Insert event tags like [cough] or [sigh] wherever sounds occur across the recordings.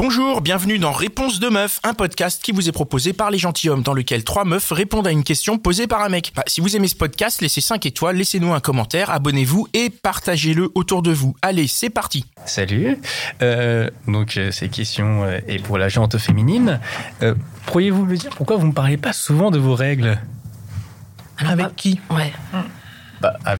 Bonjour, bienvenue dans Réponse de meuf, un podcast qui vous est proposé par les gentilshommes dans lequel trois meufs répondent à une question posée par un mec. Bah, si vous aimez ce podcast, laissez 5 étoiles, laissez-nous un commentaire, abonnez-vous et partagez-le autour de vous. Allez, c'est parti. Salut. Euh, donc euh, ces questions euh, est pour la gente féminine. Euh, Pourriez-vous me dire pourquoi vous ne parlez pas souvent de vos règles? Avec qui? Ouais. bah, avec-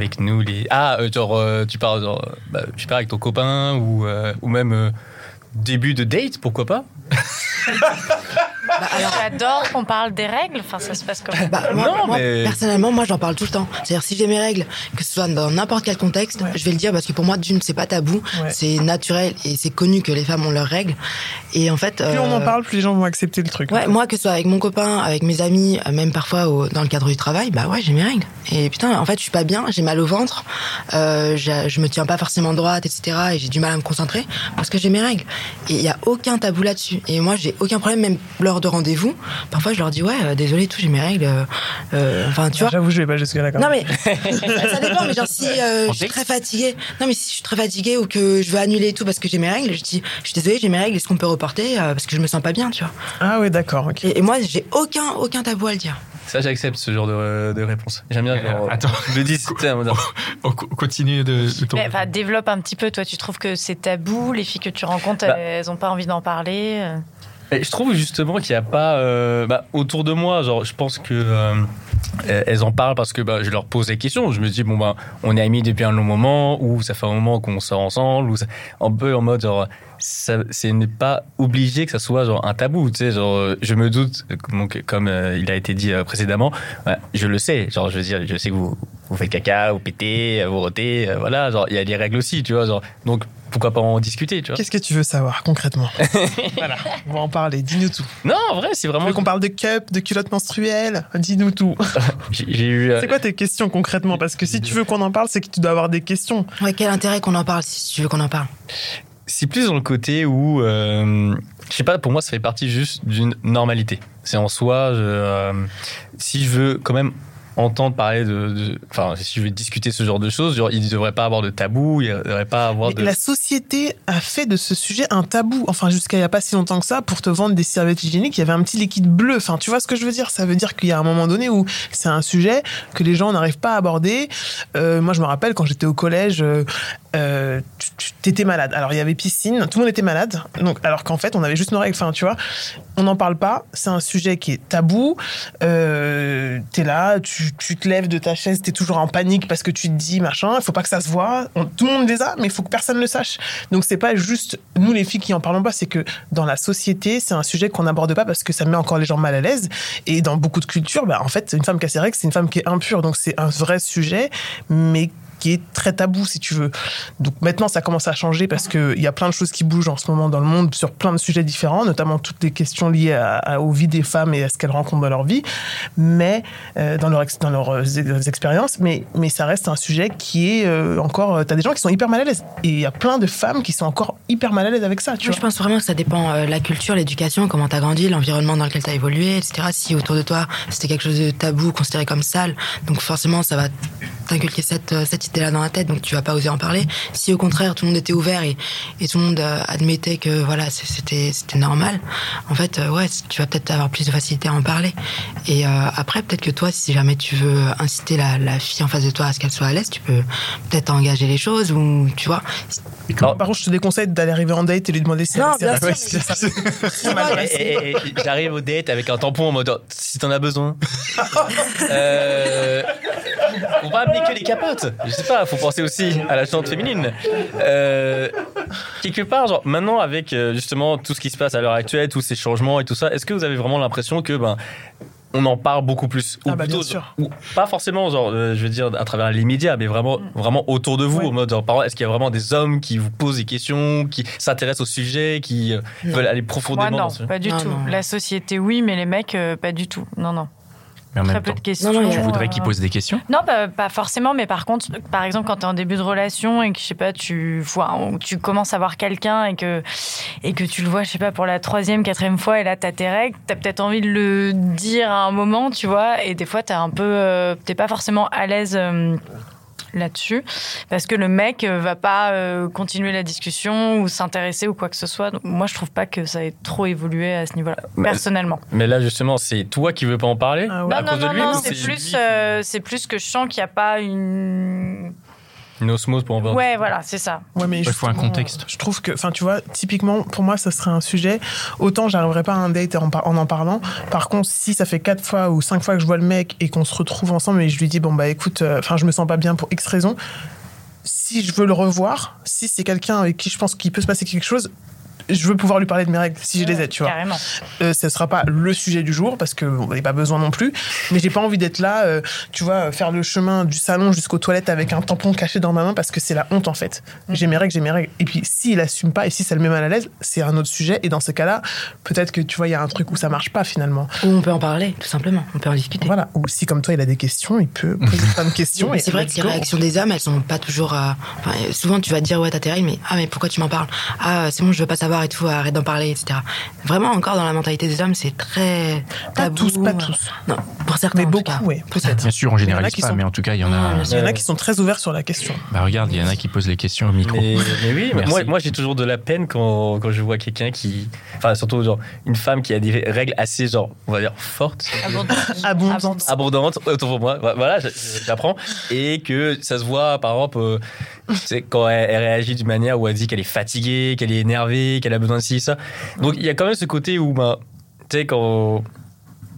Avec nous les ah euh, genre euh, tu parles genre je sais pas avec ton copain ou euh, ou même début de date pourquoi pas? [laughs] Bah, alors, J'adore qu'on parle des règles. Enfin, ça se passe comme. bah, moi, Non, moi, mais- personnellement, moi, j'en parle tout le temps. C'est-à-dire, si j'ai mes règles, que ce soit dans n'importe quel contexte, je vais le dire parce que pour moi, d'une, c'est pas tabou, Ouais. c'est naturel et c'est connu que les femmes ont leurs règles. Et en fait, Plus on en euh, parle, plus les gens vont accepter le truc. Ouais, moi, que ce soit avec mon copain, avec mes amis, euh, même parfois au- dans le cadre du travail, bah ouais, j'ai mes règles. Et putain, en fait, je suis pas bien, j'ai mal au ventre, euh, je me tiens pas forcément droite, etc. Et j'ai du mal à me concentrer parce que j'ai mes règles. Et il y a aucun tabou là-dessus. Et moi, j'ai aucun problème, même lors de rendez-vous. Parfois, je leur dis, ouais, euh, désolé, tout, j'ai mes règles. euh, euh, Enfin, tu vois. J'avoue, je vais pas jusque là. Non mais [laughs] ça dépend mais genre si euh, je suis très fatiguée non mais si je suis très fatiguée ou que je veux annuler tout parce que j'ai mes règles je dis je suis désolée j'ai mes règles est-ce qu'on peut reporter euh, parce que je me sens pas bien tu vois Ah ouais, d'accord. Et, et moi j'ai aucun aucun tabou à le dire ça j'accepte ce genre de, de réponse j'aime bien Euh, attends. je le dis [laughs] On co- continue de, de ton... Mais, développe un petit peu. Toi, tu trouves que c'est tabou Les filles que tu rencontres, Bah. elles ont pas envie d'en parler euh. Je trouve justement qu'il n'y a pas euh, bah, autour de moi, genre je pense que euh, elles en parlent parce que bah, je leur pose des questions. Je me dis bon bah on est amis depuis un long moment ou ça fait un moment qu'on sort ensemble ou ça- un peu en mode genre ça c'est n'est pas obligé que ça soit genre un tabou. Tu sais genre euh, je me doute donc, comme il a été dit précédemment, ouais, je le sais. Genre je veux dire je sais que vous vous faites caca, vous pétez, vous rotez, euh, voilà genre il y a des règles aussi tu vois genre donc pourquoi pas en discuter tu vois. Qu'est-ce que tu veux savoir concrètement? [laughs] Voilà, on va en parler. Dis-nous tout. Non en vrai c'est Tu vraiment veux qu'on parle de cup, de culotte menstruelle Dis-nous tout. [laughs] j'ai j'ai eu euh, C'est quoi tes questions concrètement? Parce que si tu veux qu'on en parle, c'est que tu dois avoir des questions. ouais quel intérêt qu'on en parle si tu veux qu'on en parle? C'est plus dans le côté où, euh, je sais pas, pour moi, ça fait partie juste d'une normalité. C'est en soi, je, euh, si je veux quand même entendre parler de, enfin, si je veux discuter ce genre de choses, genre, il ne devrait pas avoir de tabou, il ne devrait pas avoir de. La société a fait de ce sujet un tabou. Enfin, jusqu'à il y a pas si longtemps que ça, pour te vendre des serviettes hygiéniques, il y avait un petit liquide bleu. Enfin, tu vois ce que je veux dire? Ça veut dire qu'il y a un moment donné où c'est un sujet que les gens n'arrivent pas à aborder. Euh, moi, je me rappelle quand j'étais au collège, euh, euh, t'étais malade. Alors, il y avait piscine, tout le monde était malade. Donc, alors qu'en fait, on avait juste nos règles. Enfin, tu vois, on n'en parle pas. C'est un sujet qui est tabou. Euh, t'es là, tu, te lèves de ta chaise, t'es toujours en panique parce que tu te dis machin, il faut pas que ça se voit. Tout le monde les a, mais il faut que personne le sache. Donc c'est pas juste nous les filles qui en parlons pas, c'est que dans la société, c'est un sujet qu'on n'aborde pas parce que ça met encore les gens mal à l'aise. Et dans beaucoup de cultures, bah, en fait, une femme qui a ses règles, c'est une femme qui est impure. Donc c'est un vrai sujet, mais qui est très tabou si tu veux. Donc maintenant ça commence à changer parce que il y a plein de choses qui bougent en ce moment dans le monde sur plein de sujets différents, notamment toutes les questions liées à, à- aux vies des femmes et à ce qu'elles rencontrent dans leur vie, mais euh, dans leur dans leurs euh, ex- expériences, mais mais ça reste un sujet qui est euh, encore euh, t'as des gens qui sont hyper mal à l'aise et il y a plein de femmes qui sont encore hyper mal à l'aise avec ça, tu Moi, je vois. pense vraiment que ça dépend euh, la culture, l'éducation, comment t'as grandi, l'environnement dans lequel t'as évolué, etc. Si autour de toi c'était quelque chose de tabou, considéré comme sale, donc forcément ça va t'inculquer cette, euh, cette idée-là dans la tête, donc tu vas pas oser en parler. Si au contraire tout le monde était ouvert et, et tout le monde euh, admettait que voilà c'était c'était normal, en fait euh, ouais tu vas peut-être avoir plus de facilité à en parler. Et euh, après peut-être que toi si jamais tu veux inciter la, la fille en face de toi à ce qu'elle soit à l'aise, tu peux peut-être engager les choses ou tu vois. Alors, Par contre, je te déconseille d'aller arriver en date et lui demander si Non, elle est [laughs] et J'arrive au date avec un tampon en mode si t'en as besoin. [laughs] Euh, on va amener que les capotes. Je sais pas, faut penser aussi à la chante féminine. Euh, quelque part, genre, maintenant avec euh, justement tout ce qui se passe à l'heure actuelle, tous ces changements et tout ça, est-ce que vous avez vraiment l'impression que ben on en parle beaucoup plus. Ou Ah bah, bien plutôt, sûr. ou pas forcément, genre, euh, je veux dire, à travers les médias, mais vraiment, vraiment autour de vous. Ouais. En mode, genre, est-ce qu'il y a vraiment des hommes qui vous posent des questions, qui s'intéressent au sujet, qui euh, veulent aller Moi, profondément non, dans ce pas du Non, tout. non. La société, oui, mais les mecs, euh, pas du tout. Non, non. Mais en Très même peu temps, de questions. Non, tu voudrais euh, qu'il pose des questions? Non, pas, pas forcément, mais par contre, par exemple, quand tu es en début de relation et que, je sais pas, tu, vois, tu commences à voir quelqu'un et que, et que tu le vois, je sais pas, pour la troisième, quatrième fois, et là, tu as tes règles, tu as peut-être envie de le dire à un moment, tu vois, et des fois, tu un peu. euh, t'es pas forcément à l'aise. euh, là-dessus parce que le mec euh, va pas euh, continuer la discussion ou s'intéresser ou quoi que ce soit donc moi je trouve pas que ça ait trop évolué à ce niveau-là Mais- personnellement Mais là, justement, c'est toi qui veux pas en parler? Ah ouais. à non, non, cause de non, lui non, c'est plus, euh, c'est plus que je sens qu'il n'y a pas une. Une osmose pour en. Ouais, voilà, c'est ça. Ouais, mais Il faut un contexte. Je trouve que, enfin, tu vois, typiquement, pour moi, ça serait un sujet. Autant j'arriverais pas à un date en, par- en en parlant. Par contre, si ça fait quatre fois ou cinq fois que je vois le mec et qu'on se retrouve ensemble et je lui dis, bon, bah écoute, euh, enfin, je me sens pas bien pour X raison. Si je veux le revoir, si c'est quelqu'un avec qui je pense qu'il peut se passer quelque chose, je veux pouvoir lui parler de mes règles si je les ai, tu vois. Carrément. Euh, ce sera pas le sujet du jour parce que il n'y a pas besoin non plus. Mais j'ai pas envie d'être là, euh, tu vois, faire le chemin du salon jusqu'aux toilettes avec un tampon caché dans ma main parce que c'est la honte en fait. J'ai mes règles, j'ai mes règles. Et puis s'il assume pas et si ça le met mal à l'aise, c'est un autre sujet. Et dans ce cas-là, peut-être que tu vois, il y a un truc où ça marche pas finalement. Ou on peut en parler, tout simplement. On peut en discuter. Voilà. Ou si comme toi il a des questions, il peut poser plein de questions. [laughs] C'est vrai que les go. réactions des hommes, elles sont pas toujours. euh, enfin, euh, souvent, tu vas dire ouais, t'as tes règles, mais ah mais pourquoi tu m'en parles? Ah c'est bon, je veux pas savoir et tout, arrête d'en parler, etc. Vraiment, encore dans la mentalité des hommes, c'est très Pas tabou. tous, pas tous. Non, pour certains. Mais beaucoup, oui, peut-être. Bien sûr, en généralise qui pas, sont- mais en tout cas, il y en a. Il y en a qui sont très ouverts sur la question. Bah regarde, il y en a qui posent les questions au micro. Mais, mais oui, moi, moi j'ai toujours de la peine quand, quand je vois quelqu'un qui. Enfin, surtout genre, une femme qui a des règles assez, genre, on va dire, fortes, Abondante. [laughs] abondantes autour de moi. Voilà, j'apprends. Et que ça se voit, par exemple, euh, tu sais, quand elle, elle réagit d'une manière où elle dit qu'elle est fatiguée, qu'elle est énervée, qu'elle a besoin de ci, ça. Donc il y a quand même ce côté où, bah, tu sais, quand.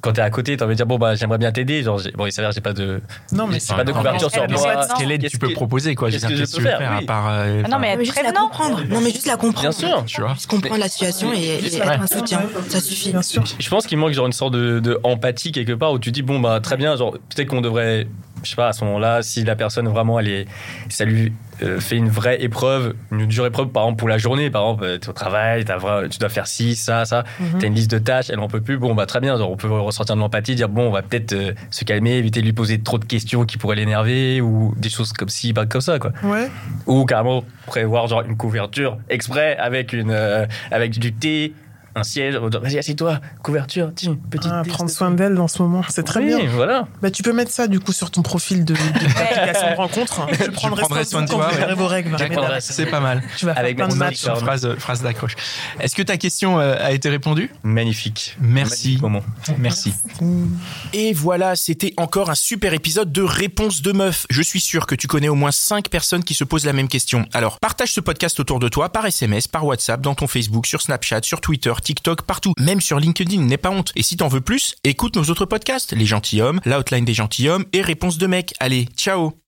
Quand t'es à côté, t'as envie de dire bon bah j'aimerais bien t'aider. Genre bon il s'avère j'ai pas de Non, mais j'ai pas de couverture sur elle- moi. Quelle aide tu peux que- proposer quoi? Qu'est-ce que je que peux faire, à part. euh, Ah non, mais juste la comprendre. Non, mais juste la comprendre. Bien sûr. Tu vois? Juste comprendre la situation et, être un soutien. Ça suffit. bien sûr. Je pense qu'il manque genre une sorte de empathie quelque part où tu dis bon bah très bien genre peut-être qu'on devrait je sais pas à ce moment-là si la personne vraiment elle est ça lui euh, fait une vraie épreuve une dure épreuve par exemple pour la journée par exemple euh, t'es au travail tu dois faire ci ça ça Mhm. t'as une liste de tâches elle en peut plus bon bah très bien genre on peut ressortir de l'empathie dire bon on va peut-être euh, se calmer éviter de lui poser trop de questions qui pourraient l'énerver ou des choses comme ci pas comme ça quoi Ouais. ou carrément prévoir genre une couverture exprès avec une euh, avec du thé un siège vas-y assieds-toi couverture tiens petite Ah, prendre soin d'elle dans ce moment, c'est très oui, bien. voilà. Bah, tu peux mettre ça du coup sur ton profil de, de [laughs] l'application de rencontre. Je prendrai, prendrai soin de quand toi, vous ouais. verrez vos règles. C'est pas mal. [laughs] Tu vas faire Avec plein de mon matchs. Pardon. Phrase, phrase d'accroche. Est-ce que ta question euh, a été répondue? Magnifique. Merci. Magnifique moment. Merci. Et voilà, c'était encore un super épisode de Réponse de meuf. Je suis sûr que tu connais au moins 5 personnes qui se posent la même question. Alors, partage ce podcast autour de toi par SMS, par WhatsApp, dans ton Facebook, sur Snapchat, sur Twitter, TikTok, partout. Même sur LinkedIn, n'aie pas honte. Et si t'en veux plus, écoute nos autres podcasts. Les gentilshommes, la hotline des gentilshommes et Réponse de mec. Allez, ciao